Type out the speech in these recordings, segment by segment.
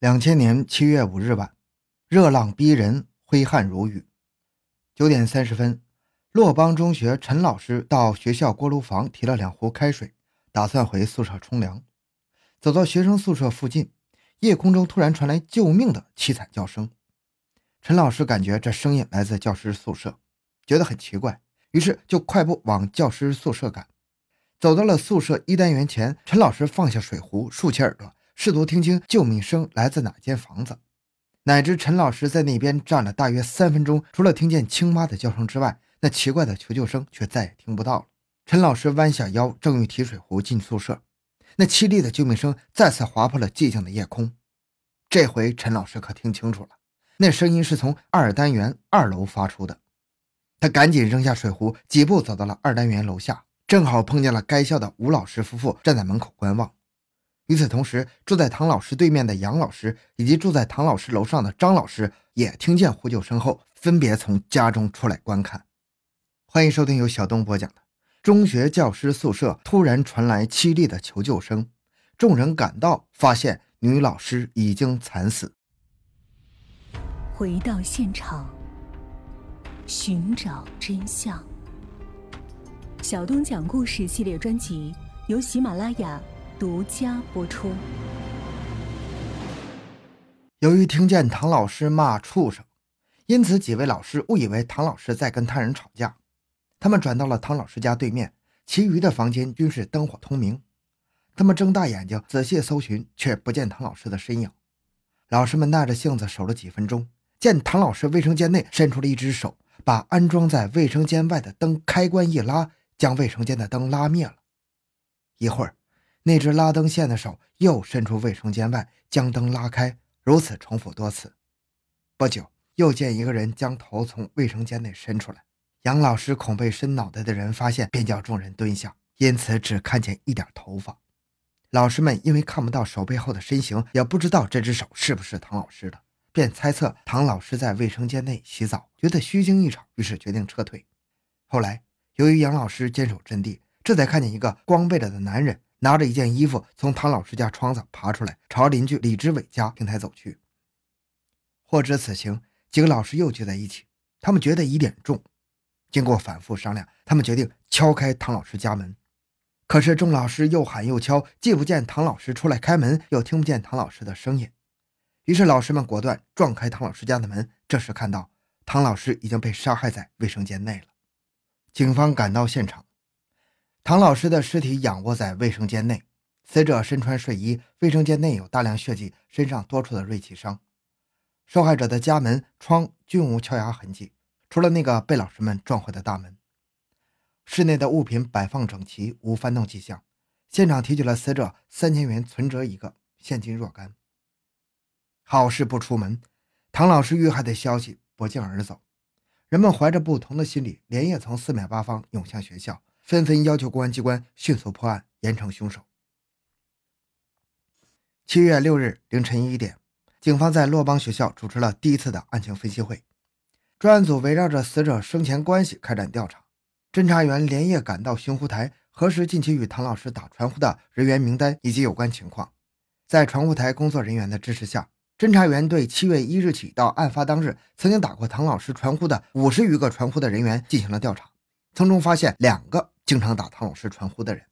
两千年七月五日晚，热浪逼人，挥汗如雨。九点三十分，洛邦中学陈老师到学校锅炉房提了两壶开水，打算回宿舍冲凉。走到学生宿舍附近，夜空中突然传来救命的凄惨叫声。陈老师感觉这声音来自教师宿舍，觉得很奇怪，于是就快步往教师宿舍赶。走到了宿舍一单元前，陈老师放下水壶，竖起耳朵。试图听清救命声来自哪间房子，乃至陈老师在那边站了大约三分钟，除了听见青蛙的叫声之外，那奇怪的求救声却再也听不到了。陈老师弯下腰，正欲提水壶进宿舍，那凄厉的救命声再次划破了寂静的夜空。这回陈老师可听清楚了，那声音是从二单元二楼发出的。他赶紧扔下水壶，几步走到了二单元楼下，正好碰见了该校的吴老师夫妇站在门口观望。与此同时，住在唐老师对面的杨老师以及住在唐老师楼上的张老师也听见呼救声后，分别从家中出来观看。欢迎收听由小东播讲的《中学教师宿舍突然传来凄厉的求救声》，众人赶到，发现女老师已经惨死。回到现场，寻找真相。小东讲故事系列专辑由喜马拉雅。独家播出。由于听见唐老师骂畜生，因此几位老师误以为唐老师在跟他人吵架。他们转到了唐老师家对面，其余的房间均是灯火通明。他们睁大眼睛仔细搜寻，却不见唐老师的身影。老师们耐着性子守了几分钟，见唐老师卫生间内伸出了一只手，把安装在卫生间外的灯开关一拉，将卫生间的灯拉灭了。一会儿。那只拉灯线的手又伸出卫生间外，将灯拉开，如此重复多次。不久，又见一个人将头从卫生间内伸出来。杨老师恐被伸脑袋的人发现，便叫众人蹲下，因此只看见一点头发。老师们因为看不到手背后的身形，也不知道这只手是不是唐老师的，便猜测唐老师在卫生间内洗澡，觉得虚惊一场，于是决定撤退。后来，由于杨老师坚守阵地，这才看见一个光背着的男人。拿着一件衣服从唐老师家窗子爬出来，朝邻居李志伟家平台走去。获知此情，几个老师又聚在一起，他们觉得疑点重。经过反复商量，他们决定敲开唐老师家门。可是众老师又喊又敲，既不见唐老师出来开门，又听不见唐老师的声音。于是老师们果断撞开唐老师家的门。这时看到唐老师已经被杀害在卫生间内了。警方赶到现场。唐老师的尸体仰卧在卫生间内，死者身穿睡衣，卫生间内有大量血迹，身上多处的锐器伤。受害者的家门窗均无敲牙痕迹，除了那个被老师们撞坏的大门。室内的物品摆放整齐，无翻动迹象。现场提取了死者三千元存折一个，现金若干。好事不出门，唐老师遇害的消息不胫而走，人们怀着不同的心理，连夜从四面八方涌向学校。纷纷要求公安机关迅速破案，严惩凶手。七月六日凌晨一点，警方在洛邦学校主持了第一次的案情分析会。专案组围绕着死者生前关系开展调查，侦查员连夜赶到寻呼台，核实近期与唐老师打传呼的人员名单以及有关情况。在传呼台工作人员的支持下，侦查员对七月一日起到案发当日曾经打过唐老师传呼的五十余个传呼的人员进行了调查，从中发现两个。经常打唐老师传呼的人，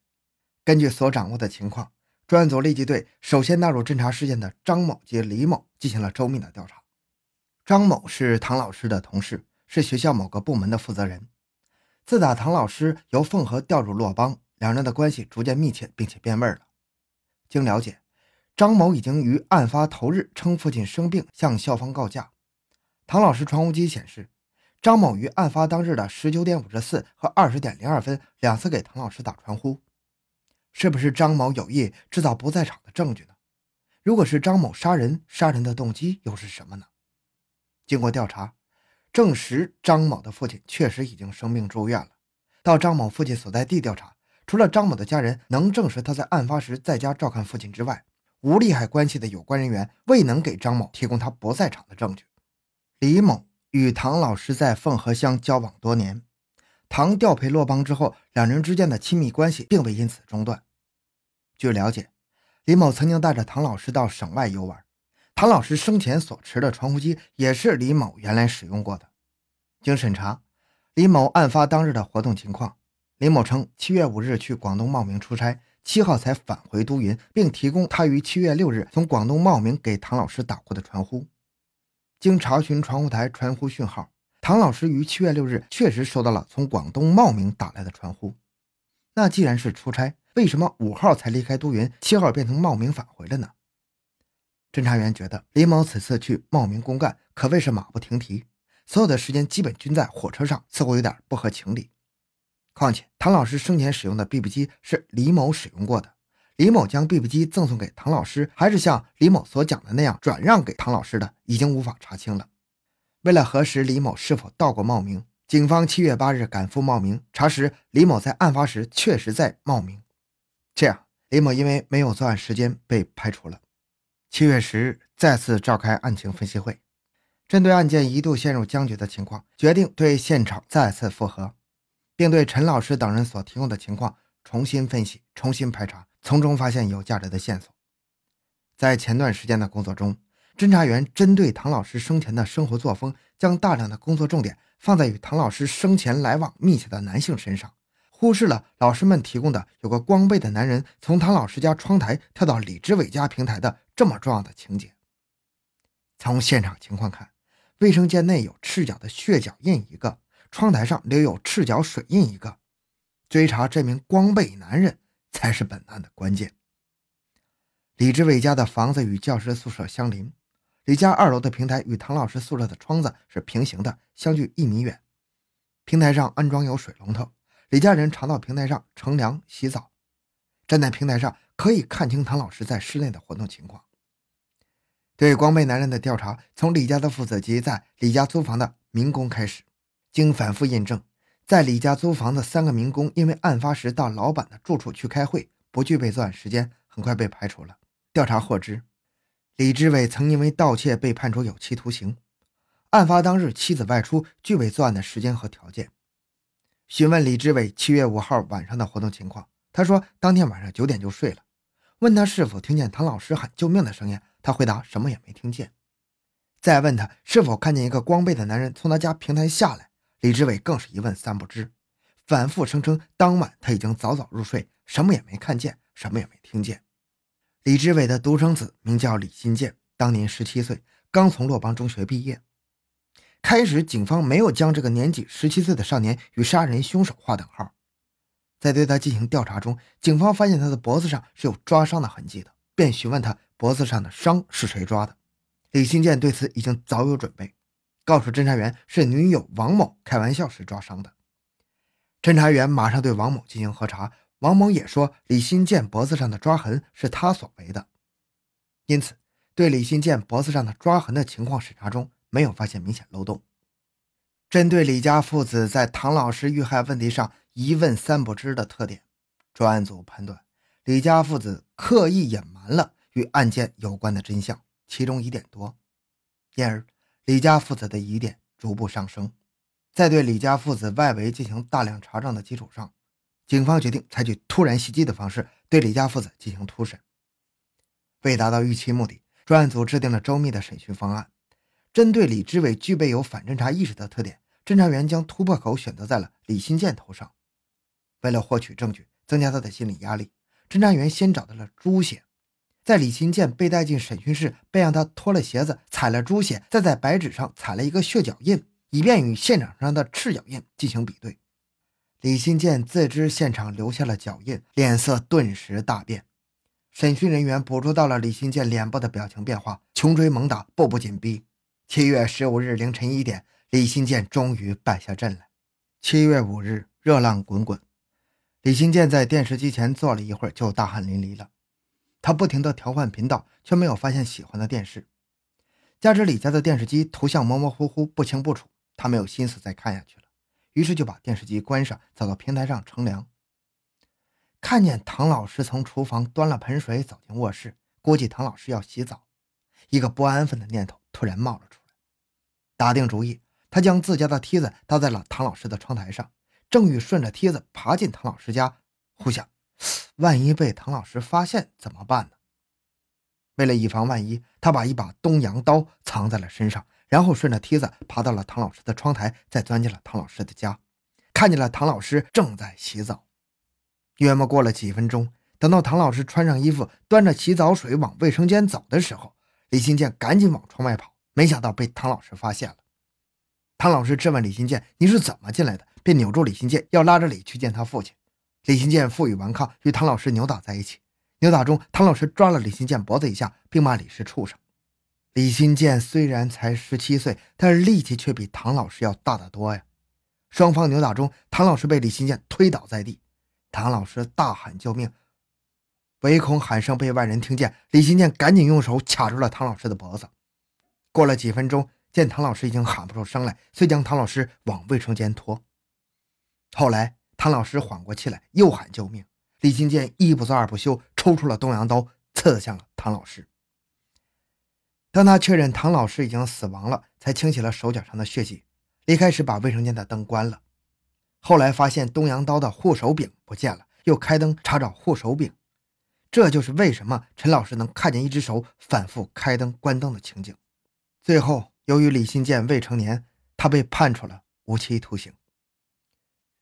根据所掌握的情况，专案组立即对首先纳入侦查事件的张某及李某进行了周密的调查。张某是唐老师的同事，是学校某个部门的负责人。自打唐老师由凤和调入洛邦，两人的关系逐渐密切，并且变味了。经了解，张某已经于案发头日称父亲生病，向校方告假。唐老师传呼机显示。张某于案发当日的十九点五十四和二十点零二分两次给唐老师打传呼，是不是张某有意制造不在场的证据呢？如果是张某杀人，杀人的动机又是什么呢？经过调查，证实张某的父亲确实已经生病住院了。到张某父亲所在地调查，除了张某的家人能证实他在案发时在家照看父亲之外，无利害关系的有关人员未能给张某提供他不在场的证据。李某。与唐老师在凤和乡交往多年，唐调配洛邦之后，两人之间的亲密关系并未因此中断。据了解，李某曾经带着唐老师到省外游玩，唐老师生前所持的传呼机也是李某原来使用过的。经审查，李某案发当日的活动情况，李某称七月五日去广东茂名出差，七号才返回都匀，并提供他于七月六日从广东茂名给唐老师打过的传呼。经查询传呼台传呼讯号，唐老师于七月六日确实收到了从广东茂名打来的传呼。那既然是出差，为什么五号才离开都匀，七号变成茂名返回了呢？侦查员觉得李某此次去茂名公干可谓是马不停蹄，所有的时间基本均在火车上，似乎有点不合情理。况且唐老师生前使用的 BB 机是李某使用过的，李某将 BB 机赠送给唐老师，还是像李某所讲的那样转让给唐老师的，已经无法查清了。为了核实李某是否到过茂名，警方七月八日赶赴茂名查实，李某在案发时确实在茂名。这样，李某因为没有作案时间被排除了。七月十日，再次召开案情分析会，针对案件一度陷入僵局的情况，决定对现场再次复核，并对陈老师等人所提供的情况重新分析、重新排查，从中发现有价值的线索。在前段时间的工作中，侦查员针对唐老师生前的生活作风，将大量的工作重点放在与唐老师生前来往密切的男性身上。忽视了老师们提供的有个光背的男人从唐老师家窗台跳到李志伟家平台的这么重要的情节。从现场情况看，卫生间内有赤脚的血脚印一个，窗台上留有赤脚水印一个。追查这名光背男人才是本案的关键。李志伟家的房子与教师宿舍相邻，李家二楼的平台与唐老师宿舍的窗子是平行的，相距一米远。平台上安装有水龙头。李家人常到平台上乘凉、洗澡，站在平台上可以看清唐老师在室内的活动情况。对光背男人的调查，从李家的父子及在李家租房的民工开始。经反复印证，在李家租房的三个民工，因为案发时到老板的住处去开会，不具备作案时间，很快被排除了。调查获知，李志伟曾因为盗窃被判处有期徒刑。案发当日，妻子外出，具备作案的时间和条件。询问李志伟七月五号晚上的活动情况，他说当天晚上九点就睡了。问他是否听见唐老师喊救命的声音，他回答什么也没听见。再问他是否看见一个光背的男人从他家平台下来，李志伟更是一问三不知，反复声称当晚他已经早早入睡，什么也没看见，什么也没听见。李志伟的独生子名叫李新建，当年十七岁，刚从洛邦中学毕业。开始，警方没有将这个年仅十七岁的少年与杀人凶手划等号。在对他进行调查中，警方发现他的脖子上是有抓伤的痕迹的，便询问他脖子上的伤是谁抓的。李新建对此已经早有准备，告诉侦查员是女友王某开玩笑时抓伤的。侦查员马上对王某进行核查，王某也说李新建脖子上的抓痕是他所为的。因此，对李新建脖子上的抓痕的情况审查中。没有发现明显漏洞。针对李家父子在唐老师遇害问题上一问三不知的特点，专案组判断李家父子刻意隐瞒了与案件有关的真相，其中疑点多，因而李家父子的疑点逐步上升。在对李家父子外围进行大量查证的基础上，警方决定采取突然袭击的方式对李家父子进行突审。为达到预期目的，专案组制定了周密的审讯方案。针对李志伟具备有反侦查意识的特点，侦查员将突破口选择在了李新建头上。为了获取证据，增加他的心理压力，侦查员先找到了猪血，在李新建被带进审讯室，便让他脱了鞋子，踩了猪血，再在白纸上踩了一个血脚印，以便与现场上的赤脚印进行比对。李新建自知现场留下了脚印，脸色顿时大变。审讯人员捕捉到了李新建脸部的表情变化，穷追猛打，步步紧逼。七月十五日凌晨一点，李新建终于败下阵来。七月五日，热浪滚滚，李新建在电视机前坐了一会儿，就大汗淋漓了。他不停地调换频道，却没有发现喜欢的电视。加之李家的电视机图像模模糊糊、不清不楚，他没有心思再看下去了，于是就把电视机关上，走到平台上乘凉。看见唐老师从厨房端了盆水走进卧室，估计唐老师要洗澡，一个不安分的念头突然冒了出来。打定主意，他将自家的梯子搭在了唐老师的窗台上，正欲顺着梯子爬进唐老师家，忽想：万一被唐老师发现怎么办呢？为了以防万一，他把一把东洋刀藏在了身上，然后顺着梯子爬到了唐老师的窗台，再钻进了唐老师的家，看见了唐老师正在洗澡。约莫过了几分钟，等到唐老师穿上衣服，端着洗澡水往卫生间走的时候，李新建赶紧往窗外跑，没想到被唐老师发现了。唐老师质问李新建：“你是怎么进来的？”便扭住李新建，要拉着李去见他父亲。李新建负隅顽抗，与唐老师扭打在一起。扭打中，唐老师抓了李新建脖子一下，并骂李是畜生。李新建虽然才十七岁，但是力气却比唐老师要大得多呀。双方扭打中，唐老师被李新建推倒在地，唐老师大喊救命，唯恐喊声被外人听见，李新建赶紧用手卡住了唐老师的脖子。过了几分钟，见唐老师已经喊不出声来，遂将唐老师往卫生间拖。后来，唐老师缓过气来，又喊救命。李新建一不做二不休，抽出了东洋刀，刺向了唐老师。当他确认唐老师已经死亡了，才清洗了手脚上的血迹，离开时把卫生间的灯关了。后来发现东洋刀的护手柄不见了，又开灯查找护手柄，这就是为什么陈老师能看见一只手反复开灯关灯的情景。最后，由于李新建未成年，他被判处了无期徒刑。